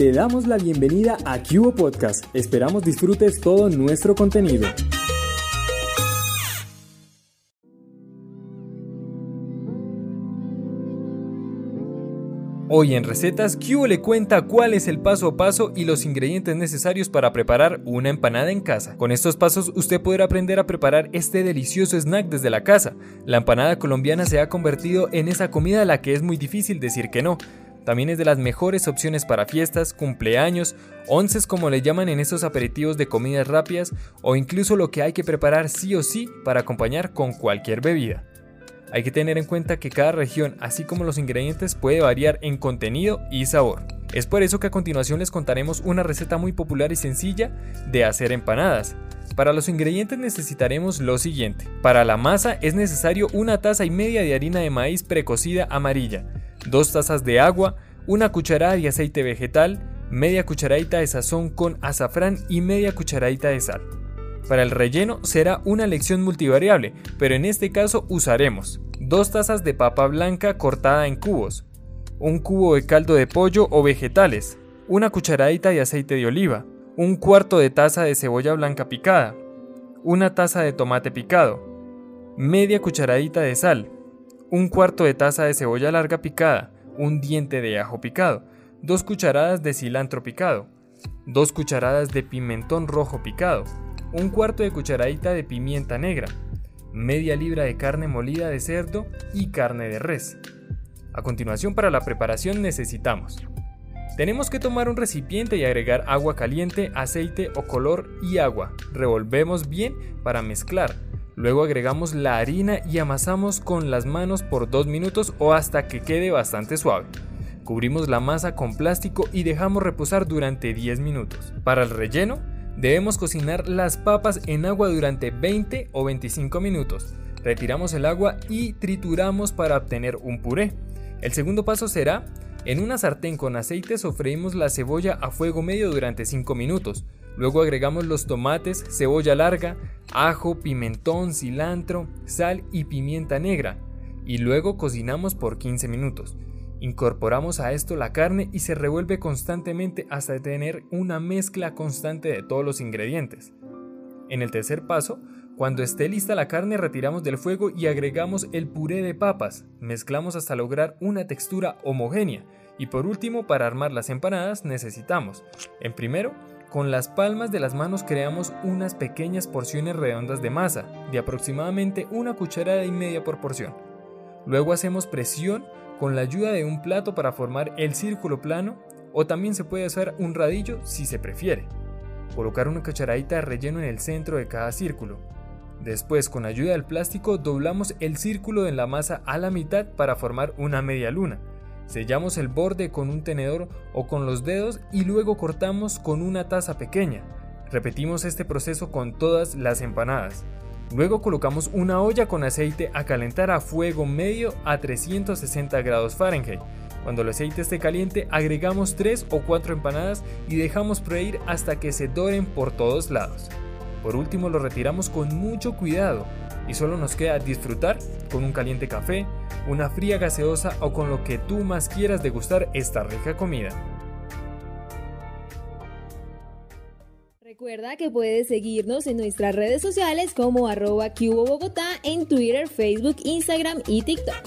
te damos la bienvenida a Cubo Podcast. Esperamos disfrutes todo nuestro contenido. Hoy en Recetas, Cubo le cuenta cuál es el paso a paso y los ingredientes necesarios para preparar una empanada en casa. Con estos pasos usted podrá aprender a preparar este delicioso snack desde la casa. La empanada colombiana se ha convertido en esa comida a la que es muy difícil decir que no. También es de las mejores opciones para fiestas, cumpleaños, onces como le llaman en esos aperitivos de comidas rápidas o incluso lo que hay que preparar sí o sí para acompañar con cualquier bebida. Hay que tener en cuenta que cada región, así como los ingredientes, puede variar en contenido y sabor. Es por eso que a continuación les contaremos una receta muy popular y sencilla de hacer empanadas. Para los ingredientes necesitaremos lo siguiente. Para la masa es necesario una taza y media de harina de maíz precocida amarilla, dos tazas de agua, una cucharada de aceite vegetal, media cucharadita de sazón con azafrán y media cucharadita de sal. Para el relleno será una lección multivariable, pero en este caso usaremos 2 tazas de papa blanca cortada en cubos, un cubo de caldo de pollo o vegetales, una cucharadita de aceite de oliva, un cuarto de taza de cebolla blanca picada, una taza de tomate picado, media cucharadita de sal, un cuarto de taza de cebolla larga picada, un diente de ajo picado, dos cucharadas de cilantro picado, dos cucharadas de pimentón rojo picado, un cuarto de cucharadita de pimienta negra, media libra de carne molida de cerdo y carne de res. A continuación para la preparación necesitamos tenemos que tomar un recipiente y agregar agua caliente, aceite o color y agua. Revolvemos bien para mezclar. Luego agregamos la harina y amasamos con las manos por 2 minutos o hasta que quede bastante suave. Cubrimos la masa con plástico y dejamos reposar durante 10 minutos. Para el relleno, Debemos cocinar las papas en agua durante 20 o 25 minutos. Retiramos el agua y trituramos para obtener un puré. El segundo paso será, en una sartén con aceite sofreímos la cebolla a fuego medio durante 5 minutos. Luego agregamos los tomates, cebolla larga, ajo, pimentón, cilantro, sal y pimienta negra. Y luego cocinamos por 15 minutos. Incorporamos a esto la carne y se revuelve constantemente hasta tener una mezcla constante de todos los ingredientes. En el tercer paso, cuando esté lista la carne retiramos del fuego y agregamos el puré de papas, mezclamos hasta lograr una textura homogénea y por último para armar las empanadas necesitamos, en primero, con las palmas de las manos creamos unas pequeñas porciones redondas de masa, de aproximadamente una cucharada y media por porción. Luego hacemos presión con la ayuda de un plato para formar el círculo plano o también se puede usar un radillo si se prefiere. Colocar una cucharadita de relleno en el centro de cada círculo. Después con ayuda del plástico doblamos el círculo de la masa a la mitad para formar una media luna. Sellamos el borde con un tenedor o con los dedos y luego cortamos con una taza pequeña. Repetimos este proceso con todas las empanadas. Luego colocamos una olla con aceite a calentar a fuego medio a 360 grados Fahrenheit. Cuando el aceite esté caliente agregamos 3 o 4 empanadas y dejamos freír hasta que se doren por todos lados. Por último lo retiramos con mucho cuidado y solo nos queda disfrutar con un caliente café, una fría gaseosa o con lo que tú más quieras degustar esta rica comida. Recuerda que puedes seguirnos en nuestras redes sociales como arroba Bogotá en Twitter, Facebook, Instagram y TikTok.